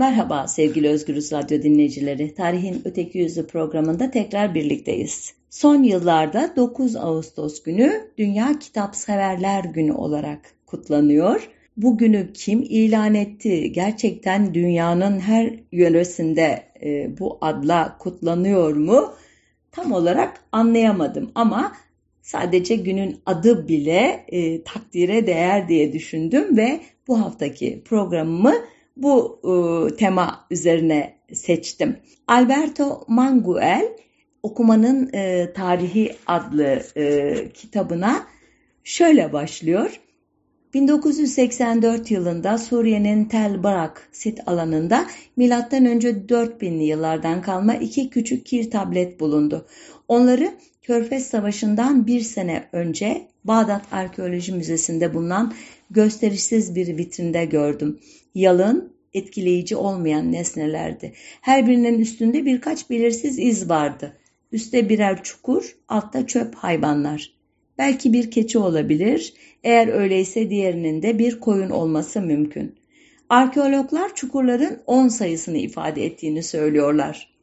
Merhaba sevgili Özgürüz Radyo dinleyicileri. Tarihin Öteki Yüzü programında tekrar birlikteyiz. Son yıllarda 9 Ağustos günü Dünya Kitap Severler Günü olarak kutlanıyor. Bu günü kim ilan etti? Gerçekten dünyanın her yöresinde e, bu adla kutlanıyor mu? Tam olarak anlayamadım ama sadece günün adı bile e, takdire değer diye düşündüm ve bu haftaki programımı bu e, tema üzerine seçtim. Alberto Manguel Okumanın e, Tarihi adlı e, kitabına şöyle başlıyor. 1984 yılında Suriye'nin Tel Barak sit alanında milattan önce 4000'li yıllardan kalma iki küçük kir tablet bulundu. Onları Körfez Savaşı'ndan bir sene önce Bağdat Arkeoloji Müzesi'nde bulunan gösterişsiz bir vitrinde gördüm. Yalın, etkileyici olmayan nesnelerdi. Her birinin üstünde birkaç belirsiz iz vardı. Üste birer çukur, altta çöp hayvanlar. Belki bir keçi olabilir, eğer öyleyse diğerinin de bir koyun olması mümkün. Arkeologlar çukurların 10 sayısını ifade ettiğini söylüyorlar.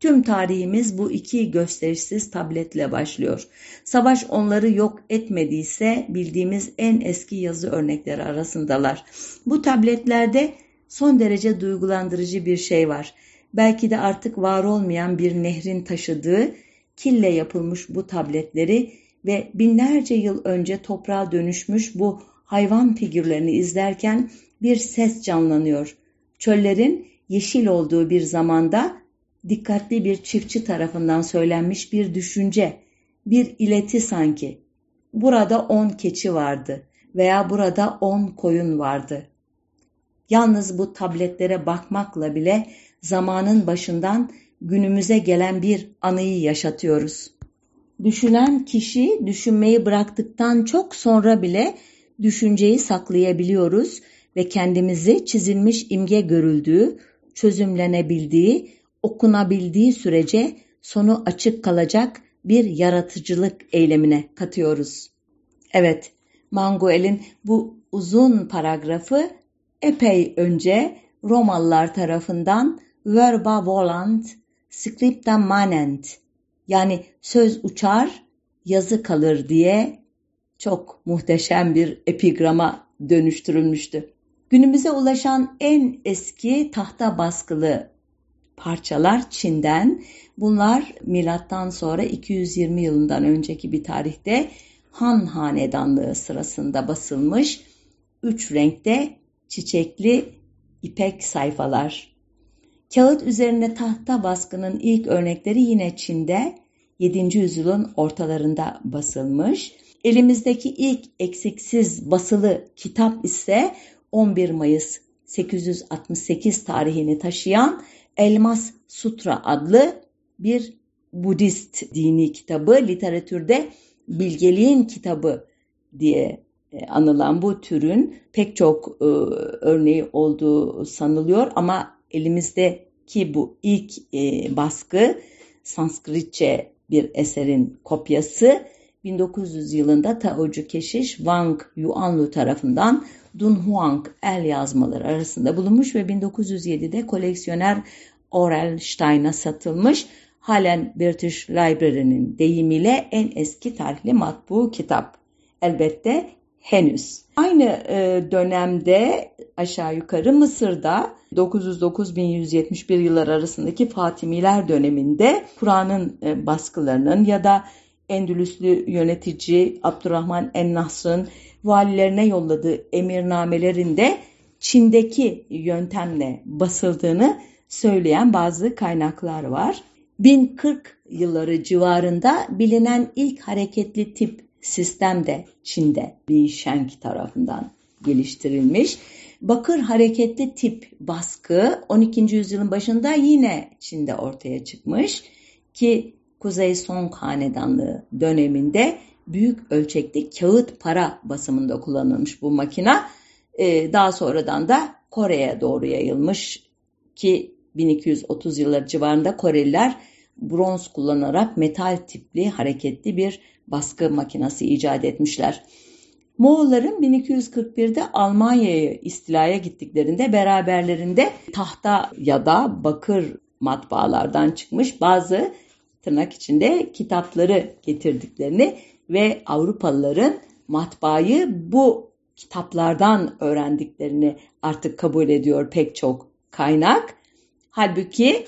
Tüm tarihimiz bu iki gösterişsiz tabletle başlıyor. Savaş onları yok etmediyse bildiğimiz en eski yazı örnekleri arasındalar. Bu tabletlerde son derece duygulandırıcı bir şey var. Belki de artık var olmayan bir nehrin taşıdığı kille yapılmış bu tabletleri ve binlerce yıl önce toprağa dönüşmüş bu hayvan figürlerini izlerken bir ses canlanıyor. Çöllerin yeşil olduğu bir zamanda dikkatli bir çiftçi tarafından söylenmiş bir düşünce, bir ileti sanki. Burada on keçi vardı veya burada on koyun vardı. Yalnız bu tabletlere bakmakla bile zamanın başından günümüze gelen bir anıyı yaşatıyoruz. Düşünen kişi düşünmeyi bıraktıktan çok sonra bile düşünceyi saklayabiliyoruz ve kendimizi çizilmiş imge görüldüğü, çözümlenebildiği, okunabildiği sürece sonu açık kalacak bir yaratıcılık eylemine katıyoruz. Evet, Manguel'in bu uzun paragrafı epey önce Romalılar tarafından verba volant, scripta manent yani söz uçar, yazı kalır diye çok muhteşem bir epigrama dönüştürülmüştü. Günümüze ulaşan en eski tahta baskılı parçalar Çin'den. Bunlar milattan sonra 220 yılından önceki bir tarihte Han Hanedanlığı sırasında basılmış üç renkte çiçekli ipek sayfalar. Kağıt üzerine tahta baskının ilk örnekleri yine Çin'de 7. yüzyılın ortalarında basılmış. Elimizdeki ilk eksiksiz basılı kitap ise 11 Mayıs 868 tarihini taşıyan Elmas Sutra adlı bir Budist dini kitabı literatürde bilgeliğin kitabı diye e, anılan bu türün pek çok e, örneği olduğu sanılıyor. Ama elimizdeki bu ilk e, baskı Sanskritçe bir eserin kopyası 1900 yılında Taocu keşiş Wang Yuanlu tarafından Dunhuang el yazmaları arasında bulunmuş ve 1907'de koleksiyoner Orel Stein'a satılmış. Halen British Library'nin deyimiyle en eski tarihli matbu kitap. Elbette henüz. Aynı e, dönemde aşağı yukarı Mısır'da 909-1171 yıllar arasındaki Fatimiler döneminde Kur'an'ın e, baskılarının ya da Endülüslü yönetici Abdurrahman en-Nasr'ın valilerine yolladığı emirnamelerinde Çin'deki yöntemle basıldığını söyleyen bazı kaynaklar var. 1040 yılları civarında bilinen ilk hareketli tip sistem de Çin'de Li Sheng tarafından geliştirilmiş. Bakır hareketli tip baskı 12. yüzyılın başında yine Çin'de ortaya çıkmış ki Kuzey Song Hanedanlığı döneminde büyük ölçekli kağıt para basımında kullanılmış bu makina. Ee, daha sonradan da Kore'ye doğru yayılmış ki 1230 yılları civarında Koreliler bronz kullanarak metal tipli hareketli bir baskı makinesi icat etmişler. Moğolların 1241'de Almanya'yı istilaya gittiklerinde beraberlerinde tahta ya da bakır matbaalardan çıkmış bazı tırnak içinde kitapları getirdiklerini ve Avrupalıların matbaayı bu kitaplardan öğrendiklerini artık kabul ediyor pek çok kaynak. Halbuki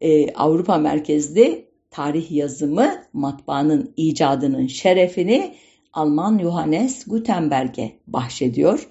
e, Avrupa merkezli tarih yazımı matbaanın icadının şerefini Alman Johannes Gutenberg'e bahşediyor.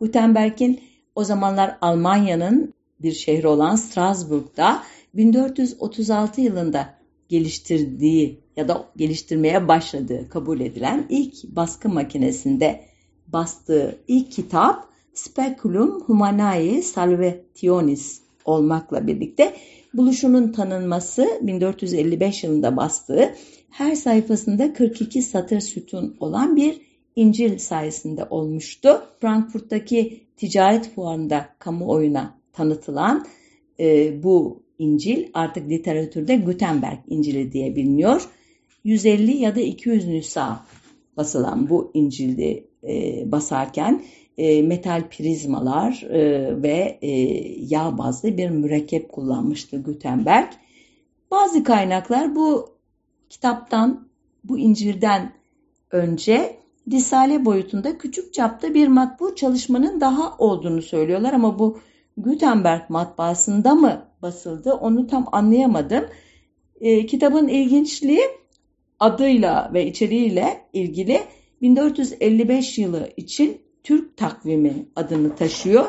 Gutenberg'in o zamanlar Almanya'nın bir şehri olan Strasbourg'da 1436 yılında geliştirdiği ya da geliştirmeye başladığı kabul edilen ilk baskı makinesinde bastığı ilk kitap Speculum Humanae Salvationis olmakla birlikte buluşunun tanınması 1455 yılında bastığı her sayfasında 42 satır sütun olan bir İncil sayesinde olmuştu. Frankfurt'taki ticaret fuarında kamuoyuna tanıtılan e, bu İncil artık literatürde Gutenberg İncil'i diye biliniyor. 150 ya da 200 nüsa basılan bu İncil'i e, basarken e, metal prizmalar e, ve e, yağ bazlı bir mürekkep kullanmıştı Gutenberg. Bazı kaynaklar bu kitaptan, bu İncil'den önce Risale boyutunda küçük çapta bir matbu çalışmanın daha olduğunu söylüyorlar ama bu Gutenberg matbaasında mı basıldı onu tam anlayamadım. E, kitabın ilginçliği adıyla ve içeriğiyle ilgili 1455 yılı için Türk takvimi adını taşıyor.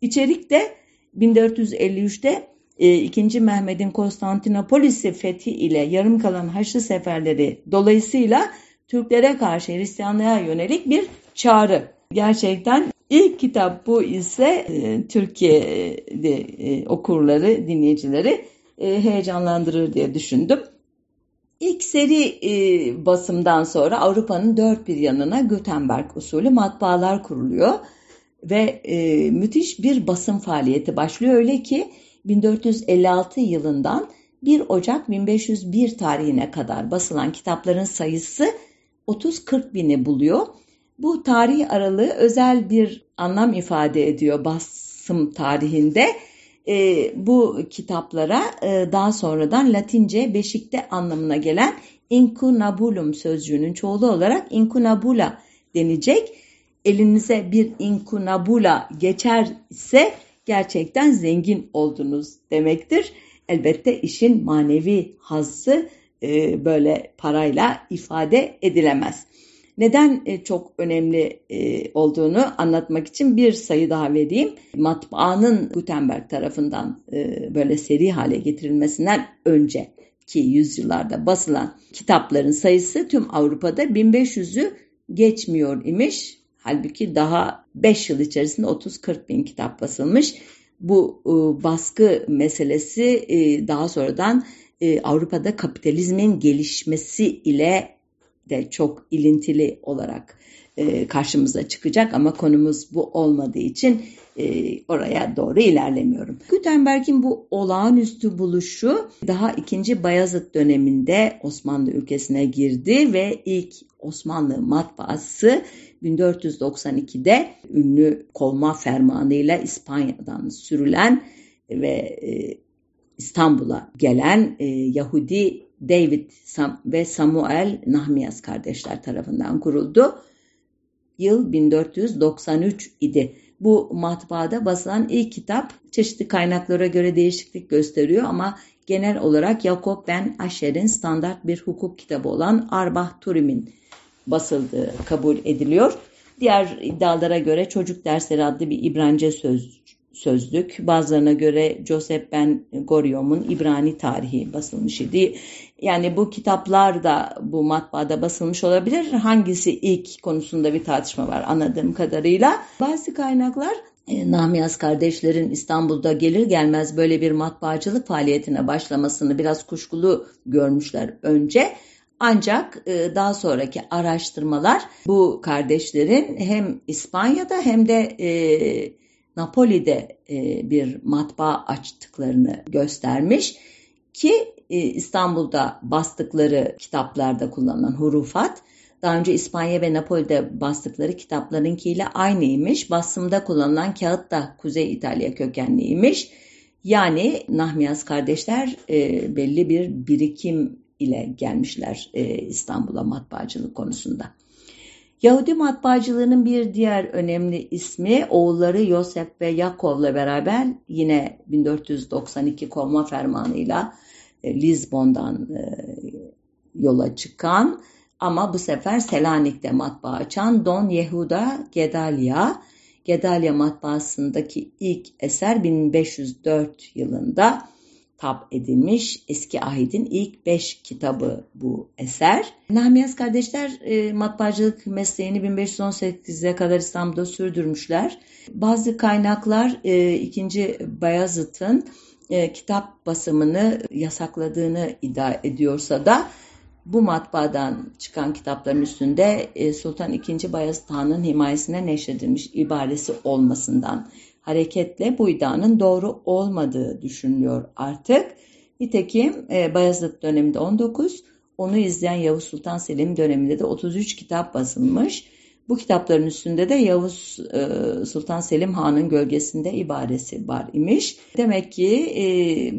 İçerik de 1453'te e, 2. Mehmet'in Konstantinopolis'i fethi ile yarım kalan Haçlı seferleri dolayısıyla Türklere karşı Hristiyanlığa yönelik bir çağrı. Gerçekten ilk kitap bu ise e, Türkiye'de e, okurları, dinleyicileri e, heyecanlandırır diye düşündüm. İlk seri e, basımdan sonra Avrupa'nın dört bir yanına Gutenberg usulü matbaalar kuruluyor ve e, müthiş bir basım faaliyeti başlıyor. Öyle ki 1456 yılından 1 Ocak 1501 tarihine kadar basılan kitapların sayısı 30-40 bini buluyor. Bu tarih aralığı özel bir anlam ifade ediyor basım tarihinde e, bu kitaplara e, daha sonradan Latince beşikte anlamına gelen incunabulum sözcüğünün çoğulu olarak incunabula denecek. Elinize bir incunabula geçerse gerçekten zengin oldunuz demektir. Elbette işin manevi hazzı e, böyle parayla ifade edilemez. Neden e, çok önemli e, olduğunu anlatmak için bir sayı daha vereyim. Matbaanın Gutenberg tarafından e, böyle seri hale getirilmesinden önce ki yüzyıllarda basılan kitapların sayısı tüm Avrupa'da 1500'ü geçmiyor imiş. Halbuki daha 5 yıl içerisinde 30-40 bin kitap basılmış. Bu baskı meselesi daha sonradan Avrupa'da kapitalizmin gelişmesi ile de çok ilintili olarak e, karşımıza çıkacak ama konumuz bu olmadığı için e, oraya doğru ilerlemiyorum. Gutenberg'in bu olağanüstü buluşu daha 2. Bayezid döneminde Osmanlı ülkesine girdi ve ilk Osmanlı matbaası 1492'de ünlü kovma fermanıyla İspanya'dan sürülen ve e, İstanbul'a gelen e, Yahudi David ve Samuel Nahmias kardeşler tarafından kuruldu. Yıl 1493 idi. Bu matbaada basılan ilk kitap çeşitli kaynaklara göre değişiklik gösteriyor ama genel olarak Jakob Ben Asher'in standart bir hukuk kitabı olan Arbah Turim'in basıldığı kabul ediliyor. Diğer iddialara göre Çocuk Dersleri adlı bir İbranice söz, sözlük. Bazılarına göre Joseph Ben Goriom'un İbrani tarihi basılmış idi. Yani bu kitaplar da bu matbaada basılmış olabilir. Hangisi ilk konusunda bir tartışma var anladığım kadarıyla. Bazı kaynaklar e, Nahmiyaz kardeşlerin İstanbul'da gelir gelmez böyle bir matbaacılık faaliyetine başlamasını biraz kuşkulu görmüşler önce. Ancak e, daha sonraki araştırmalar bu kardeşlerin hem İspanya'da hem de e, Napoli'de e, bir matbaa açtıklarını göstermiş ki İstanbul'da bastıkları kitaplarda kullanılan hurufat daha önce İspanya ve Napoli'de bastıkları kitaplarınkiyle aynıymış. Basımda kullanılan kağıt da Kuzey İtalya kökenliymiş. Yani Nahmiyaz kardeşler e, belli bir birikim ile gelmişler e, İstanbul'a matbaacılık konusunda. Yahudi matbaacılığının bir diğer önemli ismi oğulları Yosef ve Yakov'la beraber yine 1492 kovma fermanıyla e, Lizbon'dan e, yola çıkan ama bu sefer Selanik'te matbaa açan Don Yehuda Gedalia. Gedalia matbaasındaki ilk eser 1504 yılında tap edilmiş eski ahidin ilk beş kitabı bu eser. Nahmiyaz kardeşler e, matbaacılık mesleğini 1518'e kadar İstanbul'da sürdürmüşler. Bazı kaynaklar e, 2. Bayezid'in e, kitap basımını yasakladığını iddia ediyorsa da bu matbaadan çıkan kitapların üstünde e, Sultan II. Bayezid Han'ın himayesine neşredilmiş ibaresi olmasından hareketle bu iddianın doğru olmadığı düşünülüyor artık. Nitekim e, Bayezid döneminde 19, onu izleyen Yavuz Sultan Selim döneminde de 33 kitap basılmış. Bu kitapların üstünde de Yavuz e, Sultan Selim Han'ın gölgesinde ibaresi var imiş. Demek ki e,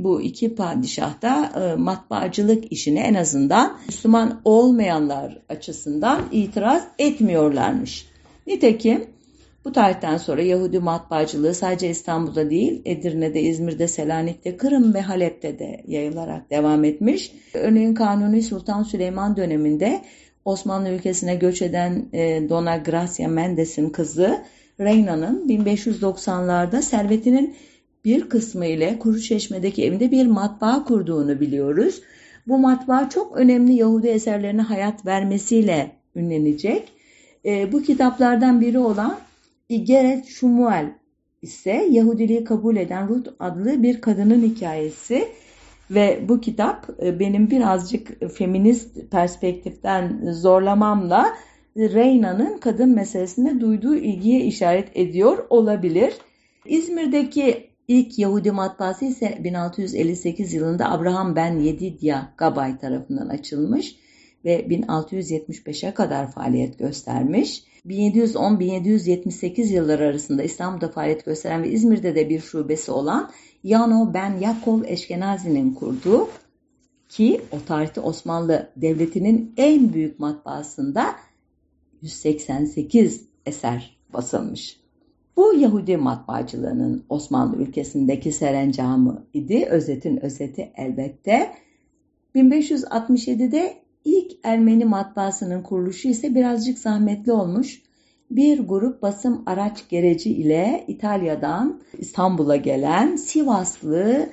bu iki padişah da e, matbaacılık işini en azından Müslüman olmayanlar açısından itiraz etmiyorlarmış. Nitekim bu tarihten sonra Yahudi matbaacılığı sadece İstanbul'da değil, Edirne'de, İzmir'de, Selanik'te, Kırım ve Halep'te de yayılarak devam etmiş. Örneğin Kanuni Sultan Süleyman döneminde Osmanlı ülkesine göç eden e, Dona Gracia Mendes'in kızı Reyna'nın 1590'larda servetinin bir kısmı ile Kuruçeşme'deki evinde bir matbaa kurduğunu biliyoruz. Bu matbaa çok önemli Yahudi eserlerine hayat vermesiyle ünlenecek. E, bu kitaplardan biri olan İgeret Şumuel ise Yahudiliği kabul eden Ruth adlı bir kadının hikayesi ve bu kitap e, benim birazcık feminist perspektiften zorlamamla Reyna'nın kadın meselesine duyduğu ilgiye işaret ediyor olabilir. İzmir'deki ilk Yahudi matbaası ise 1658 yılında Abraham Ben Yedidya Gabay tarafından açılmış ve 1675'e kadar faaliyet göstermiş. 1710-1778 yılları arasında İstanbul'da faaliyet gösteren ve İzmir'de de bir şubesi olan Yano Ben Yakov Eşkenazi'nin kurduğu ki o tarihte Osmanlı Devleti'nin en büyük matbaasında 188 eser basılmış. Bu Yahudi matbaacılığının Osmanlı ülkesindeki serencamı idi. Özetin özeti elbette. 1567'de ilk Ermeni matbaasının kuruluşu ise birazcık zahmetli olmuş. Bir grup basım araç gereci ile İtalya'dan İstanbul'a gelen Sivaslı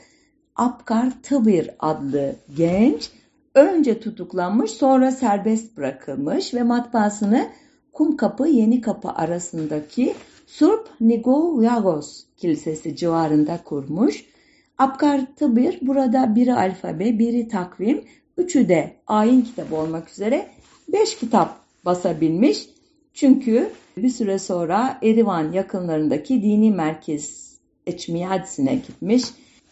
Apkar Tıbir adlı genç önce tutuklanmış sonra serbest bırakılmış ve matbaasını Kumkapı Yeni Kapı arasındaki Surp Nigoyagos Kilisesi civarında kurmuş. Apkar Tıbir burada biri alfabe, biri takvim, üçü de ayin kitabı olmak üzere beş kitap basabilmiş. Çünkü bir süre sonra Erivan yakınlarındaki dini merkez Eçmiyadis'ine gitmiş.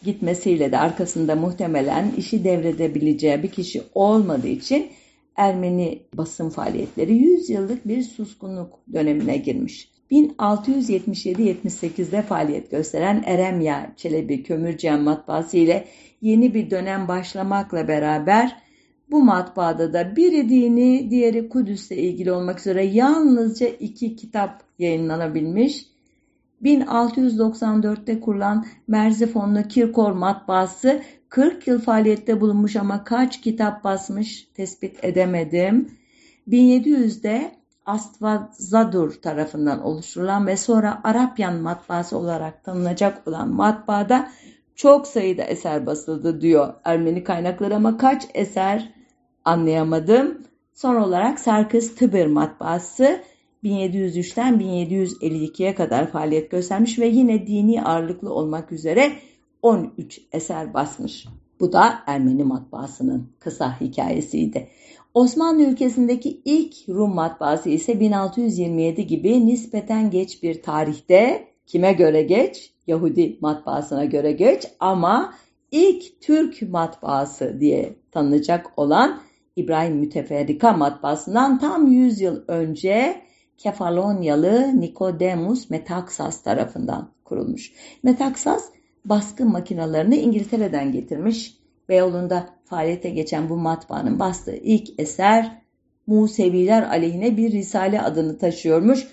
Gitmesiyle de arkasında muhtemelen işi devredebileceği bir kişi olmadığı için Ermeni basın faaliyetleri 100 yıllık bir suskunluk dönemine girmiş. 1677-78'de faaliyet gösteren Eremya Çelebi Kömürcen matbaası ile yeni bir dönem başlamakla beraber bu matbaada da biri dini, diğeri Kudüs'le ilgili olmak üzere yalnızca iki kitap yayınlanabilmiş. 1694'te kurulan Merzifonlu Kirkor matbaası 40 yıl faaliyette bulunmuş ama kaç kitap basmış tespit edemedim. 1700'de Astvazadur tarafından oluşturulan ve sonra Arapyan matbaası olarak tanınacak olan matbaada çok sayıda eser basıldı diyor Ermeni kaynakları ama kaç eser anlayamadım. Son olarak Sarkis Tıbır matbaası 1703'ten 1752'ye kadar faaliyet göstermiş ve yine dini ağırlıklı olmak üzere 13 eser basmış. Bu da Ermeni matbaasının kısa hikayesiydi. Osmanlı ülkesindeki ilk Rum matbaası ise 1627 gibi nispeten geç bir tarihte kime göre geç? Yahudi matbaasına göre geç ama ilk Türk matbaası diye tanınacak olan İbrahim Müteferrika matbaasından tam 100 yıl önce Kefalonyalı Nikodemus Metaxas tarafından kurulmuş. Metaxas baskı makinalarını İngiltere'den getirmiş. Beyoğlu'nda faaliyete geçen bu matbaanın bastığı ilk eser Museviler aleyhine bir Risale adını taşıyormuş.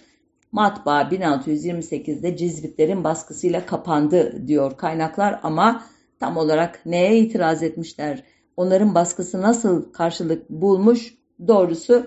Matbaa 1628'de Cizvitlerin baskısıyla kapandı diyor kaynaklar ama tam olarak neye itiraz etmişler? Onların baskısı nasıl karşılık bulmuş? Doğrusu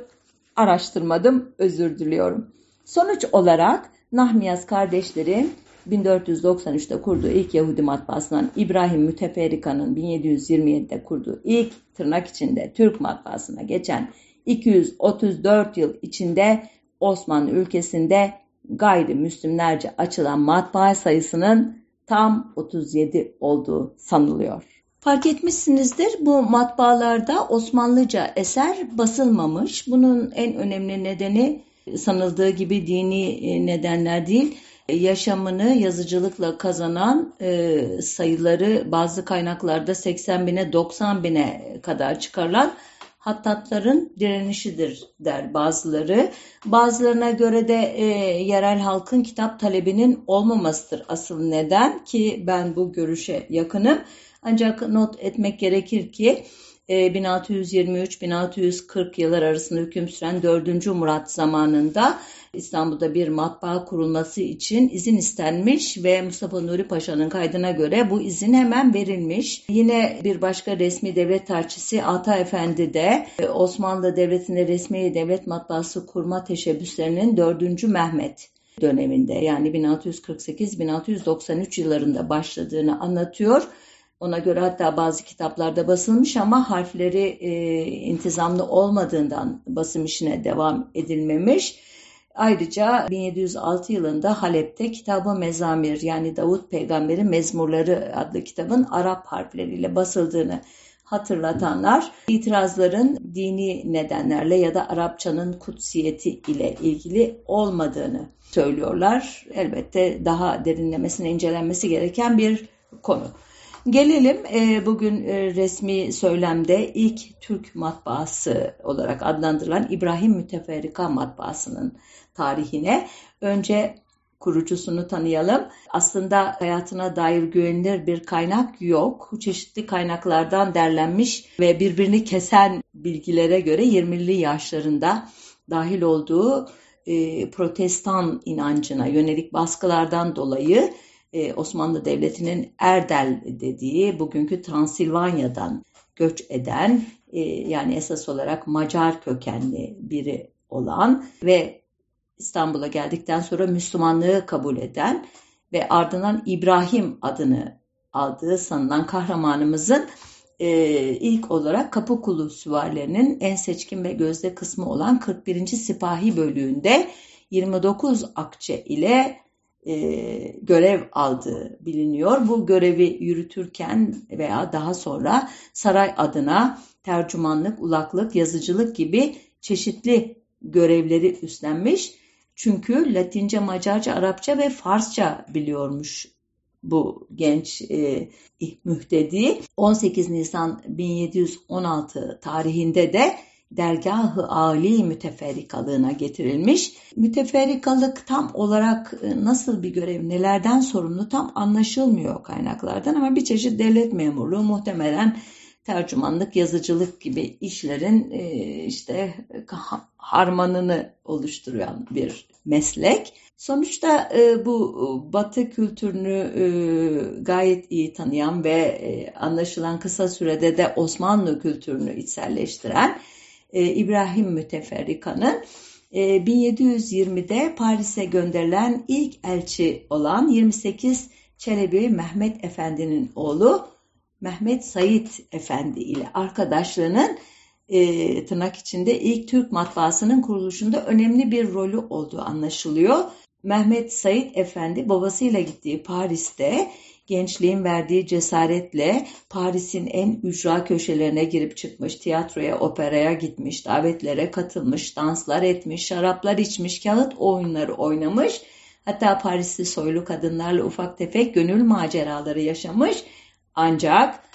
araştırmadım, özür diliyorum. Sonuç olarak Nahmiyaz kardeşlerin 1493'te kurduğu ilk Yahudi matbaasından İbrahim Müteferrika'nın 1727'de kurduğu ilk tırnak içinde Türk matbaasına geçen 234 yıl içinde Osmanlı ülkesinde gayrimüslimlerce açılan matbaa sayısının tam 37 olduğu sanılıyor. Fark etmişsinizdir bu matbaalarda Osmanlıca eser basılmamış. Bunun en önemli nedeni sanıldığı gibi dini e, nedenler değil, yaşamını yazıcılıkla kazanan e, sayıları bazı kaynaklarda 80 bine 90 bine kadar çıkarılan hattatların direnişidir der bazıları. Bazılarına göre de e, yerel halkın kitap talebinin olmamasıdır asıl neden ki ben bu görüşe yakınım. Ancak not etmek gerekir ki 1623-1640 e, yıllar arasında hüküm süren 4. Murat zamanında İstanbul'da bir matbaa kurulması için izin istenmiş ve Mustafa Nuri Paşa'nın kaydına göre bu izin hemen verilmiş. Yine bir başka resmi devlet tarçisi Ata Efendi de e, Osmanlı Devleti'nde resmi devlet matbaası kurma teşebbüslerinin 4. Mehmet döneminde yani 1648-1693 yıllarında başladığını anlatıyor. Ona göre hatta bazı kitaplarda basılmış ama harfleri e, intizamlı olmadığından basım işine devam edilmemiş. Ayrıca 1706 yılında Halep'te Kitabı Mezamir yani Davut Peygamber'in Mezmurları adlı kitabın Arap harfleriyle basıldığını hatırlatanlar itirazların dini nedenlerle ya da Arapçanın kutsiyeti ile ilgili olmadığını söylüyorlar. Elbette daha derinlemesine incelenmesi gereken bir konu. Gelelim e, bugün e, resmi söylemde ilk Türk matbaası olarak adlandırılan İbrahim Müteferrika matbaasının tarihine. Önce kurucusunu tanıyalım. Aslında hayatına dair güvenilir bir kaynak yok. Çeşitli kaynaklardan derlenmiş ve birbirini kesen bilgilere göre 20'li yaşlarında dahil olduğu e, protestan inancına yönelik baskılardan dolayı e, Osmanlı Devleti'nin Erdel dediği bugünkü Transilvanya'dan göç eden e, yani esas olarak Macar kökenli biri olan ve İstanbul'a geldikten sonra Müslümanlığı kabul eden ve ardından İbrahim adını aldığı sanılan kahramanımızın e, ilk olarak Kapıkulu süvarilerinin en seçkin ve gözde kısmı olan 41. Sipahi bölüğünde 29 akçe ile e, görev aldığı biliniyor. Bu görevi yürütürken veya daha sonra saray adına tercümanlık, ulaklık, yazıcılık gibi çeşitli görevleri üstlenmiş. Çünkü Latince, Macarca, Arapça ve Farsça biliyormuş bu genç e, mühtedi. 18 Nisan 1716 tarihinde de dergahı âli müteferrikalığına getirilmiş. Müteferrikalık tam olarak e, nasıl bir görev, nelerden sorumlu tam anlaşılmıyor kaynaklardan ama bir çeşit devlet memurluğu muhtemelen tercümanlık, yazıcılık gibi işlerin e, işte harmanını oluşturan bir meslek. Sonuçta e, bu Batı kültürünü gayet iyi tanıyan ve anlaşılan kısa sürede de Osmanlı kültürünü içselleştiren e, İbrahim Müteferrika'nın e, 1720'de Paris'e gönderilen ilk elçi olan 28 Çelebi Mehmet Efendi'nin oğlu Mehmet Said Efendi ile arkadaşlığının e, tırnak içinde ilk Türk matbaasının kuruluşunda önemli bir rolü olduğu anlaşılıyor. Mehmet Said Efendi babasıyla gittiği Paris'te gençliğin verdiği cesaretle Paris'in en ücra köşelerine girip çıkmış, tiyatroya, operaya gitmiş, davetlere katılmış, danslar etmiş, şaraplar içmiş, kağıt oyunları oynamış. Hatta Parisli soylu kadınlarla ufak tefek gönül maceraları yaşamış. Ancak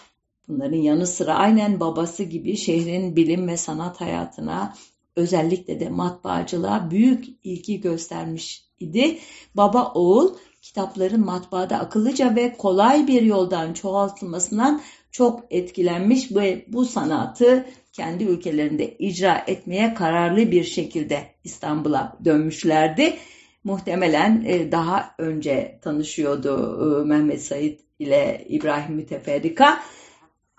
Bunların yanı sıra aynen babası gibi şehrin bilim ve sanat hayatına özellikle de matbaacılığa büyük ilgi göstermiş idi. Baba oğul kitapların matbaada akıllıca ve kolay bir yoldan çoğaltılmasından çok etkilenmiş ve bu sanatı kendi ülkelerinde icra etmeye kararlı bir şekilde İstanbul'a dönmüşlerdi. Muhtemelen e, daha önce tanışıyordu e, Mehmet Said ile İbrahim Müteferrika.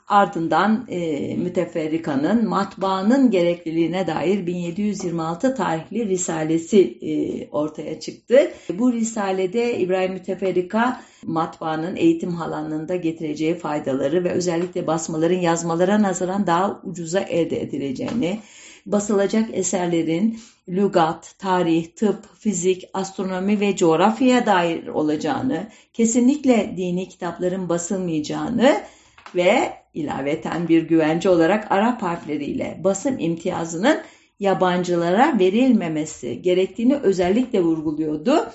Ardından e, müteferrikanın matbaanın gerekliliğine dair 1726 tarihli risalesi e, ortaya çıktı. Bu risalede İbrahim Müteferrika matbaanın eğitim alanında getireceği faydaları ve özellikle basmaların yazmalara nazaran daha ucuza elde edileceğini, basılacak eserlerin lügat, tarih, tıp, fizik, astronomi ve coğrafyaya dair olacağını, kesinlikle dini kitapların basılmayacağını ve ilaveten bir güvence olarak Arap harfleriyle basım imtiyazının yabancılara verilmemesi gerektiğini özellikle vurguluyordu.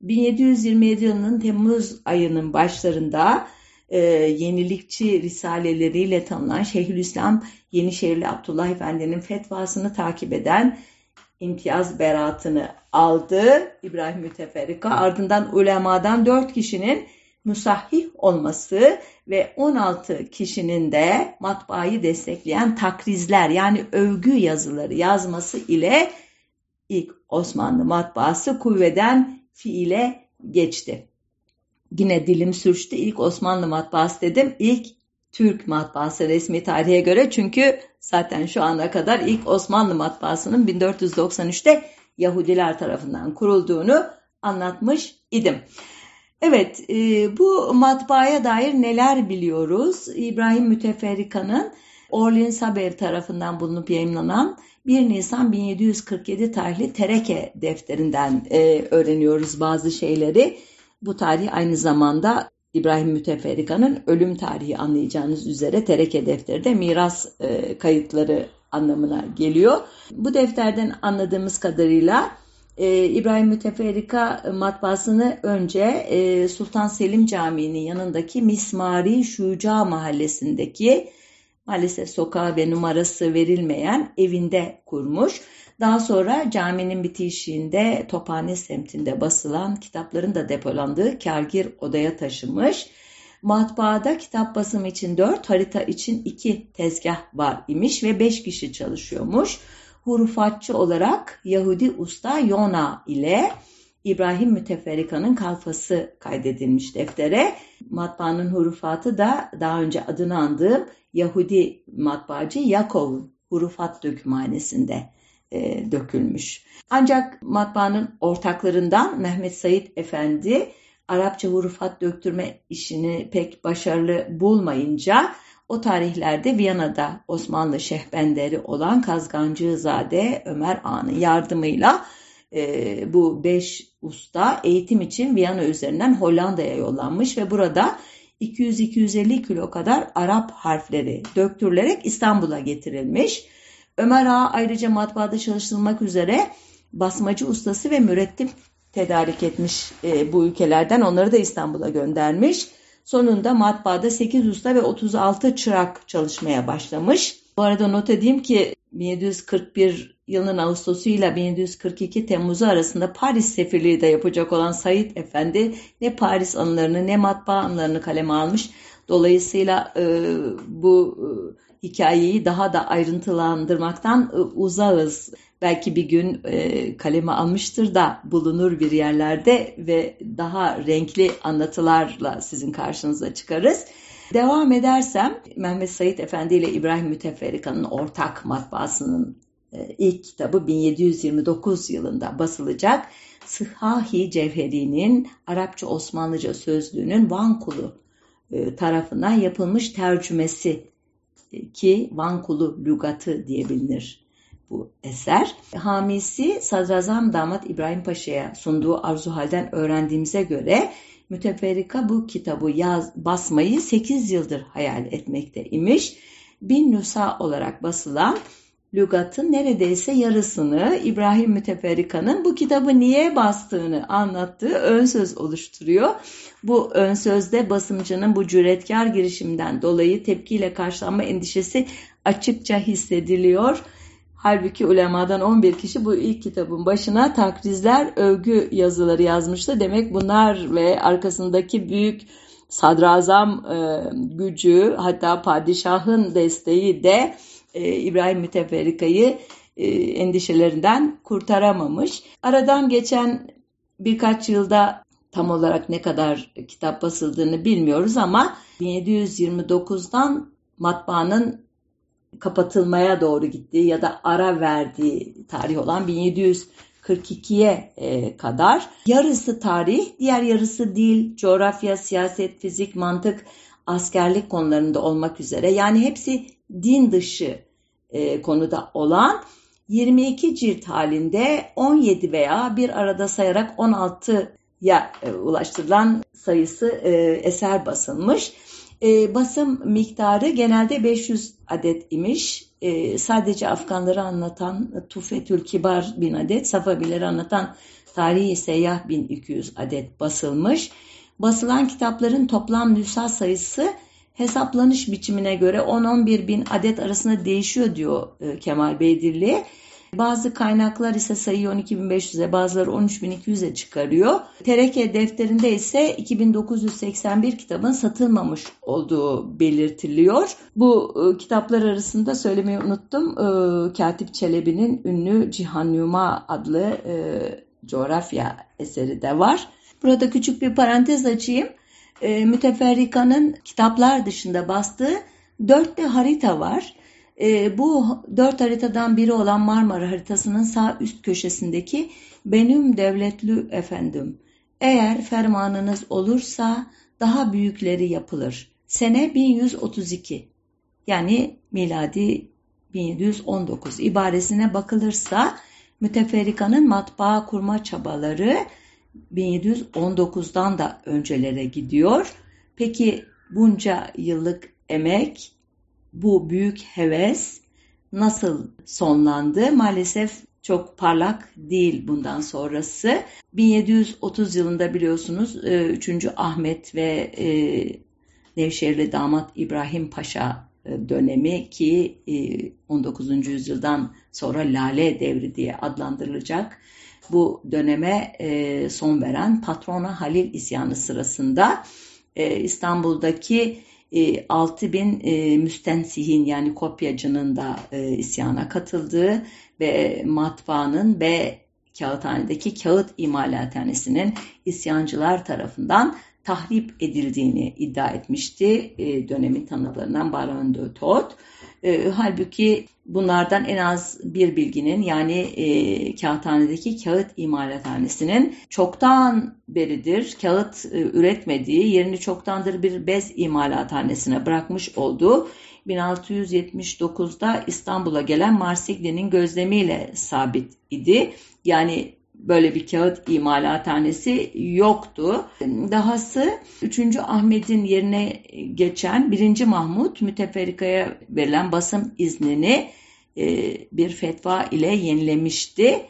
1727 yılının Temmuz ayının başlarında e, yenilikçi risaleleriyle tanınan Şeyhülislam Yenişehirli Abdullah Efendi'nin fetvasını takip eden imtiyaz beratını aldı İbrahim Müteferrika. Ardından ulemadan dört kişinin musahhih olması ve 16 kişinin de matbaayı destekleyen takrizler yani övgü yazıları yazması ile ilk Osmanlı matbaası kuvveden fiile geçti. Yine dilim sürçtü. İlk Osmanlı matbaası dedim. İlk Türk matbaası resmi tarihe göre çünkü zaten şu ana kadar ilk Osmanlı matbaasının 1493'te Yahudiler tarafından kurulduğunu anlatmış idim. Evet, e, bu matbaaya dair neler biliyoruz? İbrahim Müteferrika'nın Orleans Haber tarafından bulunup yayınlanan 1 Nisan 1747 tarihli Tereke defterinden e, öğreniyoruz bazı şeyleri. Bu tarih aynı zamanda İbrahim Müteferrika'nın ölüm tarihi anlayacağınız üzere Tereke defteri de miras e, kayıtları anlamına geliyor. Bu defterden anladığımız kadarıyla e, İbrahim Müteferrika matbaasını önce e, Sultan Selim Camii'nin yanındaki Mismari Şuca mahallesindeki maalesef sokağı ve numarası verilmeyen evinde kurmuş. Daha sonra caminin bitişiğinde Tophane semtinde basılan kitapların da depolandığı kargir odaya taşımış. Matbaada kitap basımı için dört, harita için iki tezgah var imiş ve beş kişi çalışıyormuş. Hurufatçı olarak Yahudi usta Yona ile İbrahim Müteferrika'nın kalfası kaydedilmiş deftere. Matbaanın hurufatı da daha önce adını andığım Yahudi matbaacı Yakov'un hurufat dökümhanesinde e, dökülmüş. Ancak matbaanın ortaklarından Mehmet Said Efendi Arapça hurufat döktürme işini pek başarılı bulmayınca o tarihlerde Viyana'da Osmanlı şehbenderi olan Kazgancızade Ömer Ağa'nın yardımıyla e, bu beş usta eğitim için Viyana üzerinden Hollanda'ya yollanmış ve burada 200-250 kilo kadar Arap harfleri döktürülerek İstanbul'a getirilmiş. Ömer Ağa ayrıca matbaada çalıştırılmak üzere basmacı ustası ve mürettip tedarik etmiş e, bu ülkelerden. Onları da İstanbul'a göndermiş. Sonunda matbaada 8 usta ve 36 çırak çalışmaya başlamış. Bu arada not edeyim ki 1741 yılının Ağustosu ile 1742 Temmuz'u arasında Paris sefirliği de yapacak olan Said Efendi ne Paris anılarını ne matbaa anılarını kaleme almış. Dolayısıyla e, bu e, hikayeyi daha da ayrıntılandırmaktan e, uzağız. Belki bir gün e, kaleme almıştır da bulunur bir yerlerde ve daha renkli anlatılarla sizin karşınıza çıkarız. Devam edersem Mehmet Said Efendi ile İbrahim Müteferrika'nın ortak matbaasının e, ilk kitabı 1729 yılında basılacak. Sıhahi Cevheri'nin Arapça Osmanlıca sözlüğünün Van Kulu e, tarafından yapılmış tercümesi e, ki Van Kulu lügatı diye bilinir bu eser. Hamisi Sadrazam Damat İbrahim Paşa'ya sunduğu arzu halden öğrendiğimize göre Müteferrika bu kitabı yaz, basmayı 8 yıldır hayal etmekte imiş. Bin nüsa olarak basılan lügatın neredeyse yarısını İbrahim Müteferrika'nın bu kitabı niye bastığını anlattığı ön söz oluşturuyor. Bu ön sözde basımcının bu cüretkar girişimden dolayı tepkiyle karşılanma endişesi açıkça hissediliyor. Halbuki ulemadan 11 kişi bu ilk kitabın başına takrizler, övgü yazıları yazmıştı. Demek bunlar ve arkasındaki büyük sadrazam e, gücü hatta padişahın desteği de e, İbrahim Müteferrika'yı e, endişelerinden kurtaramamış. Aradan geçen birkaç yılda tam olarak ne kadar kitap basıldığını bilmiyoruz ama 1729'dan matbaanın kapatılmaya doğru gittiği ya da ara verdiği tarih olan 1742'ye e, kadar. Yarısı tarih, diğer yarısı dil, coğrafya, siyaset, fizik, mantık, askerlik konularında olmak üzere. Yani hepsi din dışı e, konuda olan. 22 cilt halinde 17 veya bir arada sayarak 16'ya e, ulaştırılan sayısı eser basılmış. E, basım miktarı genelde 500 adet imiş. E, sadece Afganları anlatan Tufetül Kibar bin adet, Safavileri anlatan Tarihi Seyyah 1200 adet basılmış. Basılan kitapların toplam nüsha sayısı hesaplanış biçimine göre 10-11 bin adet arasında değişiyor diyor e, Kemal Beydirli. Bazı kaynaklar ise sayıyı 12.500'e bazıları 13.200'e çıkarıyor. Tereke defterinde ise 2981 kitabın satılmamış olduğu belirtiliyor. Bu e, kitaplar arasında söylemeyi unuttum. E, Katip Çelebi'nin ünlü Cihan Yuma adlı e, coğrafya eseri de var. Burada küçük bir parantez açayım. E, müteferrikanın kitaplar dışında bastığı dört de harita var. E, bu dört haritadan biri olan Marmara haritasının sağ üst köşesindeki benim devletlü efendim. Eğer fermanınız olursa daha büyükleri yapılır. Sene 1132 yani miladi 1719 ibaresine bakılırsa müteferrikanın matbaa kurma çabaları 1719'dan da öncelere gidiyor. Peki bunca yıllık emek, bu büyük heves nasıl sonlandı? Maalesef çok parlak değil bundan sonrası. 1730 yılında biliyorsunuz 3. E, Ahmet ve e, Nevşehirli damat İbrahim Paşa e, dönemi ki 19. yüzyıldan sonra Lale devri diye adlandırılacak bu döneme son veren Patrona Halil isyanı sırasında İstanbul'daki e, 6 bin e, müstensihin yani kopyacının da e, isyana katıldığı ve matbaanın ve kağıthanedeki kağıt imalathanesinin isyancılar tarafından tahrip edildiğini iddia etmişti e, dönemin tanıklarından Baron de Todt. E, halbuki bunlardan en az bir bilginin yani e, kağıthanedeki kağıt imalathanesinin çoktan beridir kağıt e, üretmediği yerini çoktandır bir bez imalathanesine bırakmış olduğu 1679'da İstanbul'a gelen Marsigli'nin gözlemiyle sabit idi. Yani böyle bir kağıt imalathanesi yoktu. Dahası 3. Ahmet'in yerine geçen 1. Mahmut müteferrikaya verilen basım iznini e, bir fetva ile yenilemişti.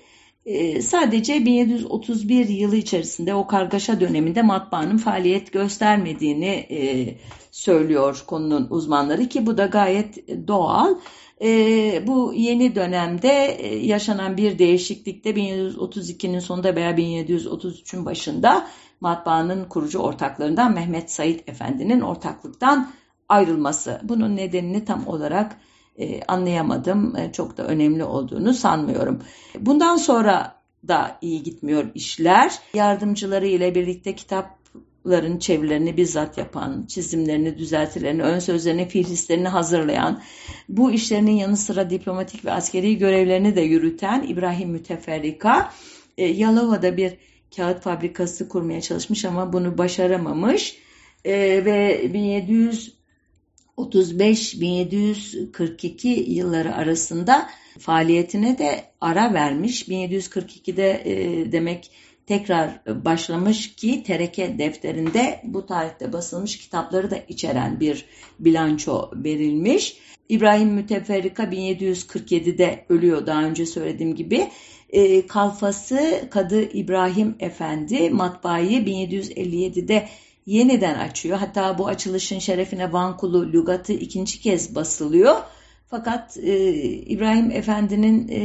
E, sadece 1731 yılı içerisinde o kargaşa döneminde matbaanın faaliyet göstermediğini e, söylüyor konunun uzmanları ki bu da gayet doğal. E, bu yeni dönemde e, yaşanan bir değişiklikte 1732'nin sonunda veya 1733'ün başında matbaanın kurucu ortaklarından Mehmet Said Efendi'nin ortaklıktan ayrılması. Bunun nedenini tam olarak e, anlayamadım. E, çok da önemli olduğunu sanmıyorum. Bundan sonra da iyi gitmiyor işler. Yardımcıları ile birlikte kitap ların çevirilerini bizzat yapan, çizimlerini, düzeltilerini, ön sözlerini, fiilistlerini hazırlayan, bu işlerinin yanı sıra diplomatik ve askeri görevlerini de yürüten İbrahim Müteferrika, e, Yalova'da bir kağıt fabrikası kurmaya çalışmış ama bunu başaramamış e, ve 1735-1742 yılları arasında faaliyetine de ara vermiş. 1742'de e, demek tekrar başlamış ki tereke defterinde bu tarihte basılmış kitapları da içeren bir bilanço verilmiş. İbrahim Müteferrika 1747'de ölüyor daha önce söylediğim gibi. E, kalfası Kadı İbrahim Efendi matbaayı 1757'de yeniden açıyor. Hatta bu açılışın şerefine Vankulu Lugatı ikinci kez basılıyor. Fakat e, İbrahim Efendi'nin e,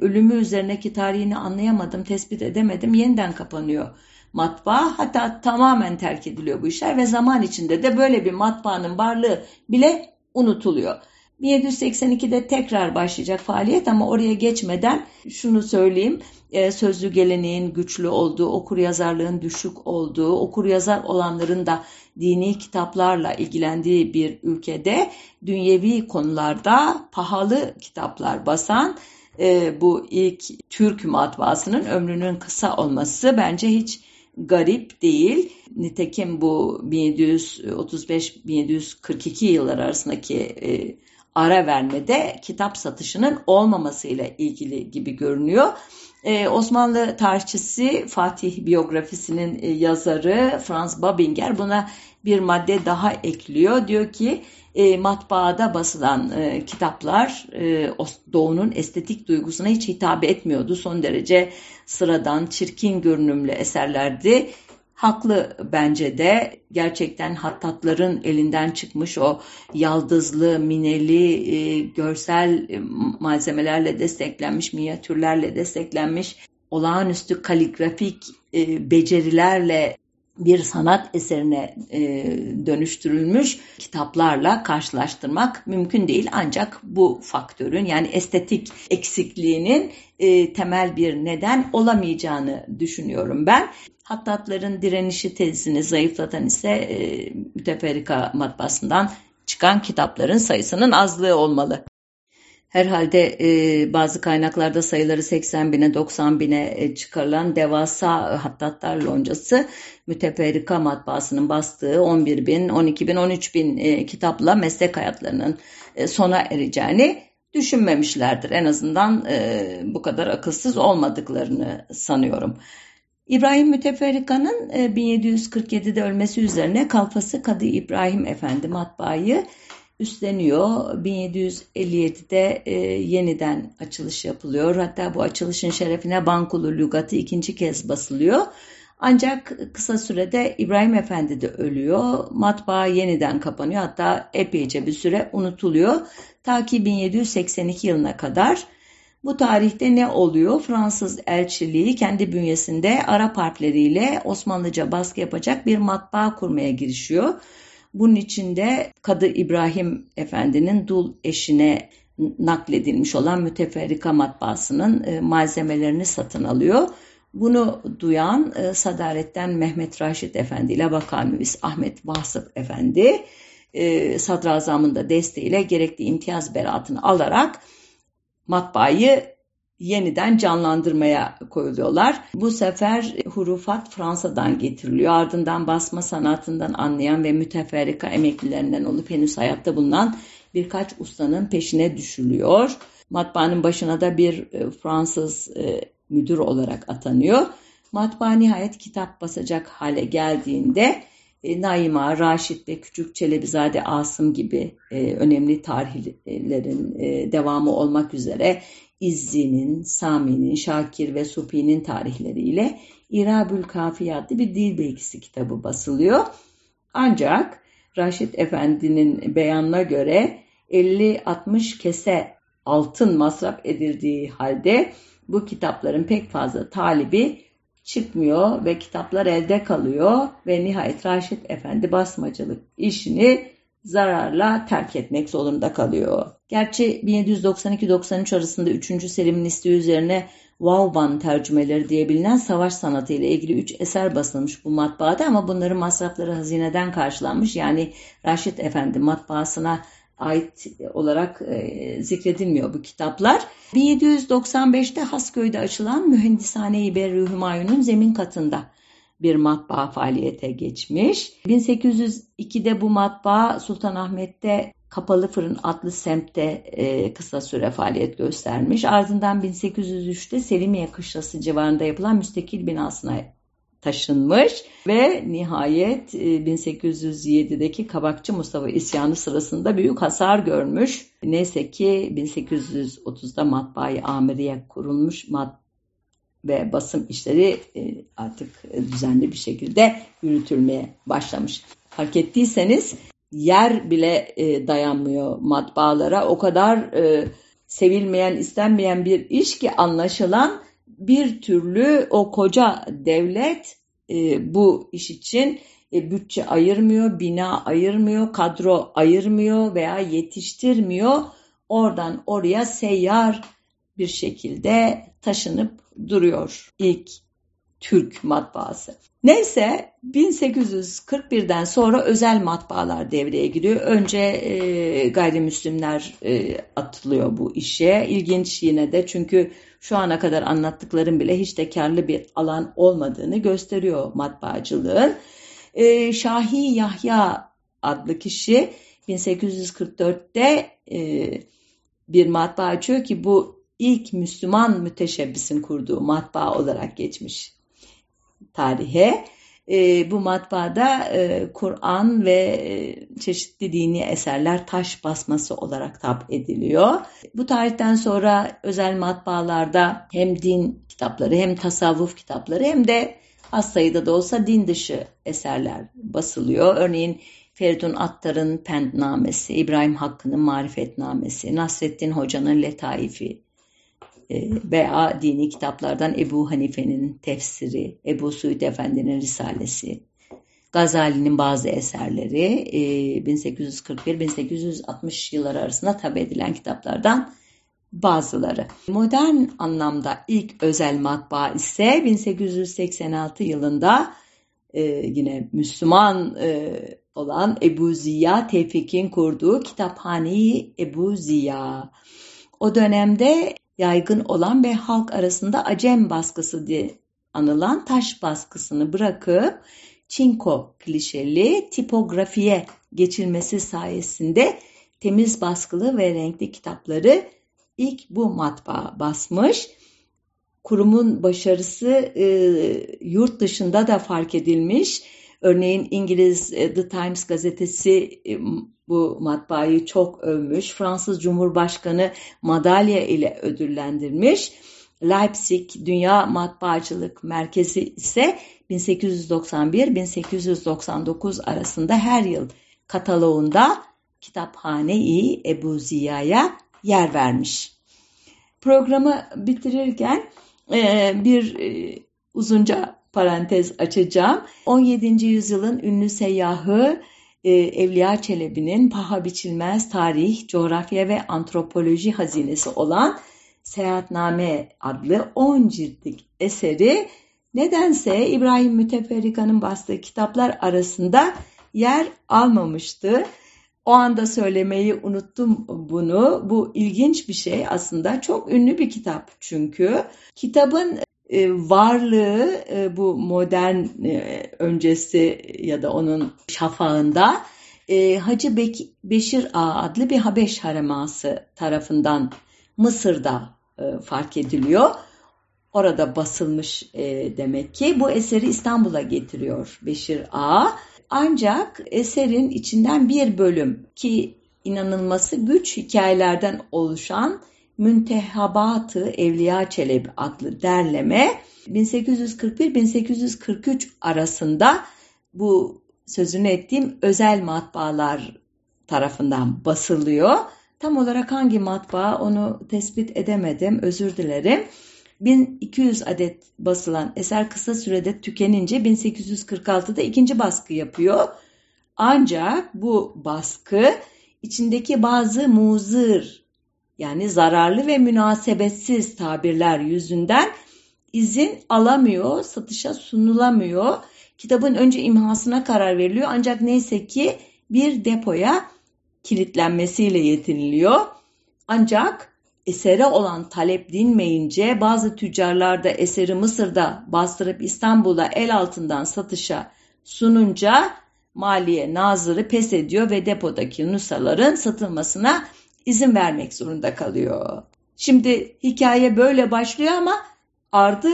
ölümü üzerindeki tarihini anlayamadım, tespit edemedim. Yeniden kapanıyor matbaa. Hatta tamamen terk ediliyor bu işler ve zaman içinde de böyle bir matbaanın varlığı bile unutuluyor. 1782'de tekrar başlayacak faaliyet ama oraya geçmeden şunu söyleyeyim. E, sözlü geleneğin güçlü olduğu, okur yazarlığın düşük olduğu, okur yazar olanların da dini kitaplarla ilgilendiği bir ülkede dünyevi konularda pahalı kitaplar basan e, bu ilk Türk matbaasının ömrünün kısa olması bence hiç garip değil. Nitekim bu 1735-1742 yıllar arasındaki e, ara vermede kitap satışının olmamasıyla ilgili gibi görünüyor. Ee, Osmanlı tarihçisi Fatih biyografisinin e, yazarı Franz Babinger buna bir madde daha ekliyor. Diyor ki e, matbaada basılan e, kitaplar doğunun estetik duygusuna hiç hitap etmiyordu. Son derece sıradan, çirkin görünümlü eserlerdi. Haklı bence de gerçekten hattatların elinden çıkmış o yaldızlı, mineli, e, görsel e, malzemelerle desteklenmiş, minyatürlerle desteklenmiş, olağanüstü kaligrafik e, becerilerle bir sanat eserine e, dönüştürülmüş kitaplarla karşılaştırmak mümkün değil. Ancak bu faktörün yani estetik eksikliğinin e, temel bir neden olamayacağını düşünüyorum ben. Hattatların direnişi tezini zayıflatan ise e, müteferrika matbaasından çıkan kitapların sayısının azlığı olmalı. Herhalde e, bazı kaynaklarda sayıları 80 bine 90 bine e, çıkarılan devasa hattatlar loncası müteferrika matbaasının bastığı 11 bin, 12 bin, 13 bin e, kitapla meslek hayatlarının e, sona ereceğini düşünmemişlerdir. En azından e, bu kadar akılsız olmadıklarını sanıyorum. İbrahim Müteferrika'nın 1747'de e, ölmesi üzerine kalfası Kadı İbrahim Efendi matbaayı üstleniyor. 1757'de e, yeniden açılış yapılıyor. Hatta bu açılışın şerefine Bankulu Lügatı ikinci kez basılıyor. Ancak kısa sürede İbrahim Efendi de ölüyor. Matbaa yeniden kapanıyor. Hatta epeyce bir süre unutuluyor. Ta ki 1782 yılına kadar bu tarihte ne oluyor? Fransız elçiliği kendi bünyesinde Arap harfleriyle Osmanlıca baskı yapacak bir matbaa kurmaya girişiyor. Bunun içinde Kadı İbrahim Efendi'nin dul eşine nakledilmiş olan müteferrika matbaasının e, malzemelerini satın alıyor. Bunu duyan e, Sadaret'ten Mehmet Raşit Efendi ile Bakanüvis Ahmet Vasıf Efendi e, sadrazamın da desteğiyle gerekli imtiyaz beratını alarak matbaayı yeniden canlandırmaya koyuluyorlar. Bu sefer hurufat Fransa'dan getiriliyor. Ardından basma sanatından anlayan ve müteferrika emeklilerinden olup henüz hayatta bulunan birkaç ustanın peşine düşülüyor. Matbaanın başına da bir e, Fransız e, müdür olarak atanıyor. Matbaa nihayet kitap basacak hale geldiğinde Naima, Raşit ve Küçük Çelebizade Asım gibi e, önemli tarihlerin e, devamı olmak üzere İzzi'nin, Sami'nin, Şakir ve Supi'nin tarihleriyle İrabül Kafiye adlı bir dil bilgisi kitabı basılıyor. Ancak Raşit Efendi'nin beyanına göre 50-60 kese altın masraf edildiği halde bu kitapların pek fazla talibi çıkmıyor ve kitaplar elde kalıyor ve nihayet Raşit Efendi basmacılık işini zararla terk etmek zorunda kalıyor. Gerçi 1792-93 arasında 3. Selim'in isteği üzerine Vauban tercümeleri diye bilinen savaş sanatı ile ilgili 3 eser basılmış bu matbaada ama bunların masrafları hazineden karşılanmış. Yani Raşit Efendi matbaasına ait olarak e, zikredilmiyor bu kitaplar. 1795'te Hasköy'de açılan Mühendishane-i Berri Hümayun'un zemin katında bir matbaa faaliyete geçmiş. 1802'de bu matbaa Sultanahmet'te Kapalı Fırın adlı semtte e, kısa süre faaliyet göstermiş. Ardından 1803'te Selimiye Kışlası civarında yapılan müstakil binasına taşınmış ve nihayet 1807'deki e, Kabakçı Mustafa isyanı sırasında büyük hasar görmüş. Neyse ki 1830'da matbaayı amiriye kurulmuş mat ve basım işleri e, artık düzenli bir şekilde yürütülmeye başlamış. Fark ettiyseniz yer bile e, dayanmıyor matbaalara. O kadar sevilmeyen, istenmeyen bir iş ki anlaşılan bir türlü o koca devlet e, bu iş için e, bütçe ayırmıyor, bina ayırmıyor, kadro ayırmıyor veya yetiştirmiyor. Oradan oraya seyyar bir şekilde taşınıp duruyor ilk Türk matbaası. Neyse 1841'den sonra özel matbaalar devreye giriyor. Önce e, gayrimüslimler e, atılıyor bu işe. İlginç yine de çünkü şu ana kadar anlattıklarım bile hiç de karlı bir alan olmadığını gösteriyor matbaacılığın. E, Şahi Yahya adlı kişi 1844'te e, bir matbaa açıyor ki bu ilk Müslüman müteşebbisin kurduğu matbaa olarak geçmiş tarihe. E, bu matbaada e, Kur'an ve e, çeşitli dini eserler taş basması olarak tap ediliyor. Bu tarihten sonra özel matbaalarda hem din kitapları hem tasavvuf kitapları hem de az sayıda da olsa din dışı eserler basılıyor. Örneğin Feridun Attar'ın Pendnamesi, İbrahim Hakkı'nın Marifetnamesi, Nasreddin Hoca'nın Letaifi, veya dini kitaplardan Ebu Hanife'nin tefsiri, Ebu Suud Efendi'nin Risalesi, Gazali'nin bazı eserleri 1841-1860 e, yılları arasında tabi edilen kitaplardan bazıları. Modern anlamda ilk özel matbaa ise 1886 yılında e, yine Müslüman olan Ebu Ziya Tevfik'in kurduğu Kitaphaneyi Ebu Ziya. O dönemde yaygın olan ve halk arasında Acem baskısı diye anılan taş baskısını bırakıp çinko klişeli tipografiye geçilmesi sayesinde temiz baskılı ve renkli kitapları ilk bu matbaa basmış. Kurumun başarısı e, yurt dışında da fark edilmiş. Örneğin İngiliz e, The Times gazetesi e, bu matbaayı çok övmüş. Fransız Cumhurbaşkanı madalya ile ödüllendirmiş. Leipzig Dünya Matbaacılık Merkezi ise 1891-1899 arasında her yıl kataloğunda Kitaphane-i Ebu Ziya'ya yer vermiş. Programı bitirirken e, bir uzunca parantez açacağım. 17. yüzyılın ünlü seyyahı e, Evliya Çelebi'nin paha biçilmez tarih, coğrafya ve antropoloji hazinesi olan Seyahatname adlı 10 ciltlik eseri nedense İbrahim Müteferrika'nın bastığı kitaplar arasında yer almamıştı. O anda söylemeyi unuttum bunu. Bu ilginç bir şey aslında. Çok ünlü bir kitap çünkü. Kitabın varlığı e, bu modern e, öncesi ya da onun şafağında Hacı Beşir Ağa adlı bir Habeş hareması tarafından Mısır'da fark ediliyor. Orada basılmış demek ki bu eseri İstanbul'a getiriyor Beşir Ağa. Ancak eserin içinden bir bölüm ki inanılması güç hikayelerden oluşan Müntehabatı Evliya Çelebi adlı derleme 1841-1843 arasında bu sözünü ettiğim özel matbaalar tarafından basılıyor. Tam olarak hangi matbaa onu tespit edemedim. Özür dilerim. 1200 adet basılan eser kısa sürede tükenince 1846'da ikinci baskı yapıyor. Ancak bu baskı içindeki bazı muzır yani zararlı ve münasebetsiz tabirler yüzünden izin alamıyor, satışa sunulamıyor. Kitabın önce imhasına karar veriliyor ancak neyse ki bir depoya kilitlenmesiyle yetiniliyor. Ancak esere olan talep dinmeyince bazı tüccarlar da eseri Mısır'da bastırıp İstanbul'a el altından satışa sununca Maliye Nazırı pes ediyor ve depodaki nüshaların satılmasına izin vermek zorunda kalıyor. Şimdi hikaye böyle başlıyor ama ardı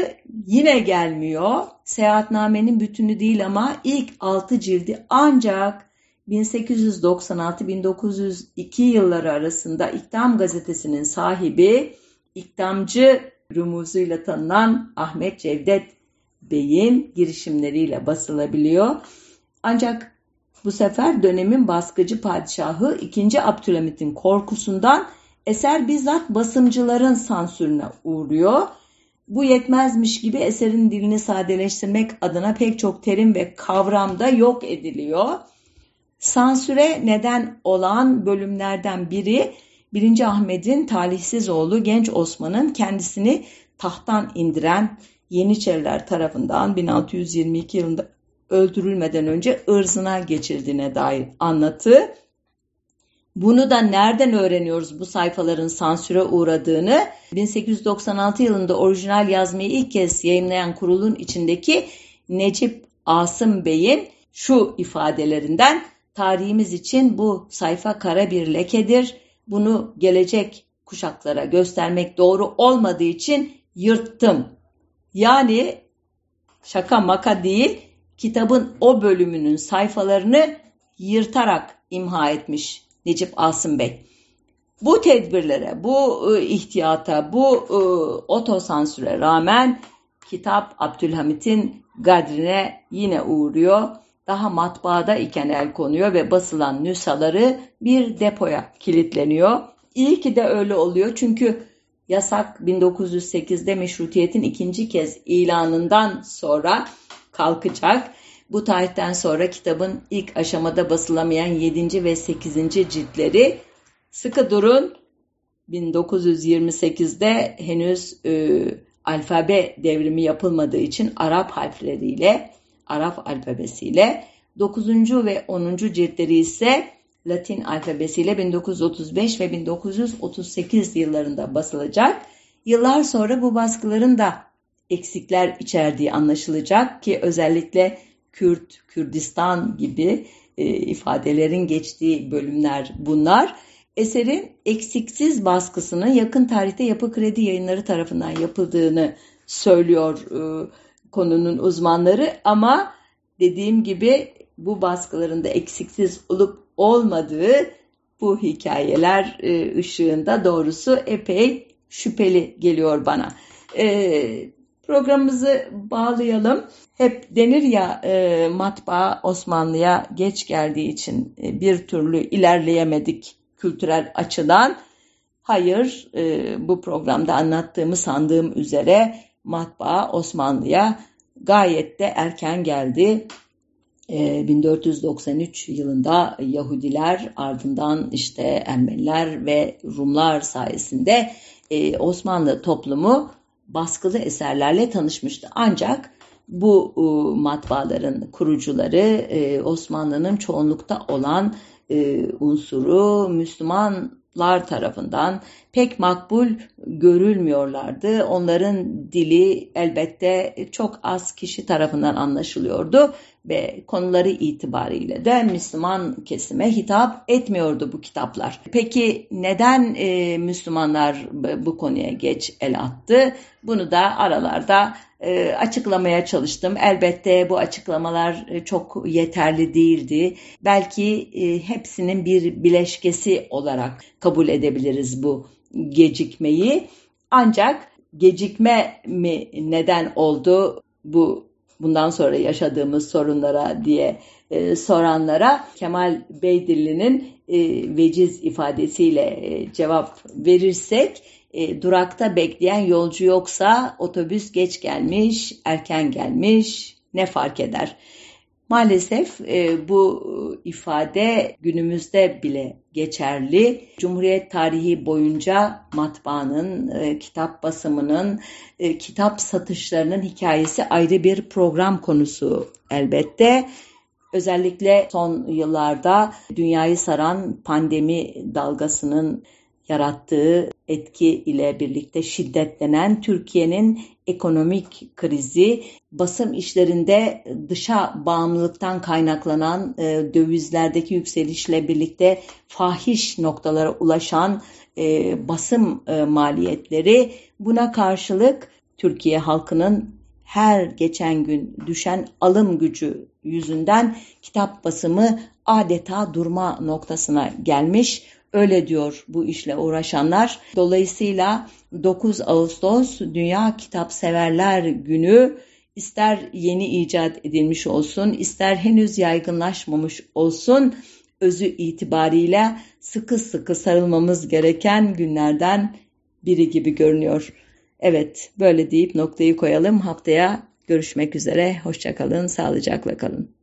yine gelmiyor. Seyahatnamenin bütünü değil ama ilk altı cildi ancak 1896-1902 yılları arasında İktam gazetesinin sahibi İktamcı rumuzuyla tanınan Ahmet Cevdet Bey'in girişimleriyle basılabiliyor. Ancak bu sefer dönemin baskıcı padişahı 2. Abdülhamit'in korkusundan eser bizzat basımcıların sansürüne uğruyor. Bu yetmezmiş gibi eserin dilini sadeleştirmek adına pek çok terim ve kavram da yok ediliyor. Sansüre neden olan bölümlerden biri 1. Ahmet'in talihsiz oğlu genç Osman'ın kendisini tahttan indiren Yeniçeriler tarafından 1622 yılında öldürülmeden önce ırzına geçirdiğine dair anlatı. Bunu da nereden öğreniyoruz bu sayfaların sansüre uğradığını? 1896 yılında orijinal yazmayı ilk kez yayınlayan kurulun içindeki Necip Asım Bey'in şu ifadelerinden tarihimiz için bu sayfa kara bir lekedir. Bunu gelecek kuşaklara göstermek doğru olmadığı için yırttım. Yani şaka maka değil kitabın o bölümünün sayfalarını yırtarak imha etmiş Necip Asım Bey. Bu tedbirlere, bu ıı, ihtiyata, bu ıı, otosansüre rağmen kitap Abdülhamit'in gadrine yine uğruyor. Daha matbaada iken el konuyor ve basılan nüshaları bir depoya kilitleniyor. İyi ki de öyle oluyor çünkü yasak 1908'de meşrutiyetin ikinci kez ilanından sonra kalkacak. Bu tarihten sonra kitabın ilk aşamada basılamayan 7. ve 8. ciltleri sıkı durun 1928'de henüz e, alfabe devrimi yapılmadığı için Arap harfleriyle, Arap alfabesiyle 9. ve 10. ciltleri ise Latin alfabesiyle 1935 ve 1938 yıllarında basılacak. Yıllar sonra bu baskıların da eksikler içerdiği anlaşılacak ki özellikle Kürt, Kürdistan gibi e, ifadelerin geçtiği bölümler bunlar. Eserin eksiksiz baskısının yakın tarihte Yapı Kredi Yayınları tarafından yapıldığını söylüyor e, konunun uzmanları ama dediğim gibi bu baskıların da eksiksiz olup olmadığı bu hikayeler e, ışığında doğrusu epey şüpheli geliyor bana. E, programımızı bağlayalım. Hep denir ya e, matbaa Osmanlı'ya geç geldiği için e, bir türlü ilerleyemedik kültürel açıdan. Hayır, e, bu programda anlattığımı sandığım üzere matbaa Osmanlı'ya gayet de erken geldi. 1493 ee, yılında Yahudiler ardından işte Ermeniler ve Rumlar sayesinde e, Osmanlı toplumu baskılı eserlerle tanışmıştı. Ancak bu e, matbaaların kurucuları e, Osmanlı'nın çoğunlukta olan unsuru Müslümanlar tarafından pek makbul görülmüyorlardı. Onların dili elbette çok az kişi tarafından anlaşılıyordu ve konuları itibariyle de Müslüman kesime hitap etmiyordu bu kitaplar. Peki neden e, Müslümanlar bu konuya geç el attı? Bunu da aralarda e, açıklamaya çalıştım. Elbette bu açıklamalar e, çok yeterli değildi. Belki e, hepsinin bir bileşkesi olarak kabul edebiliriz bu gecikmeyi. Ancak gecikme mi neden oldu bu bundan sonra yaşadığımız sorunlara diye e, soranlara Kemal Beydilli'nin e, veciz ifadesiyle e, cevap verirsek e, durakta bekleyen yolcu yoksa otobüs geç gelmiş, erken gelmiş ne fark eder? Maalesef e, bu ifade günümüzde bile geçerli. Cumhuriyet tarihi boyunca matbaanın, e, kitap basımının, e, kitap satışlarının hikayesi ayrı bir program konusu elbette. Özellikle son yıllarda dünyayı saran pandemi dalgasının yarattığı etki ile birlikte şiddetlenen Türkiye'nin ekonomik krizi, basım işlerinde dışa bağımlılıktan kaynaklanan e, dövizlerdeki yükselişle birlikte fahiş noktalara ulaşan e, basım e, maliyetleri buna karşılık Türkiye halkının her geçen gün düşen alım gücü yüzünden kitap basımı adeta durma noktasına gelmiş. Öyle diyor bu işle uğraşanlar. Dolayısıyla 9 Ağustos Dünya Kitap Severler Günü ister yeni icat edilmiş olsun, ister henüz yaygınlaşmamış olsun özü itibariyle sıkı sıkı sarılmamız gereken günlerden biri gibi görünüyor. Evet, böyle deyip noktayı koyalım. Haftaya görüşmek üzere. Hoşçakalın, sağlıcakla kalın.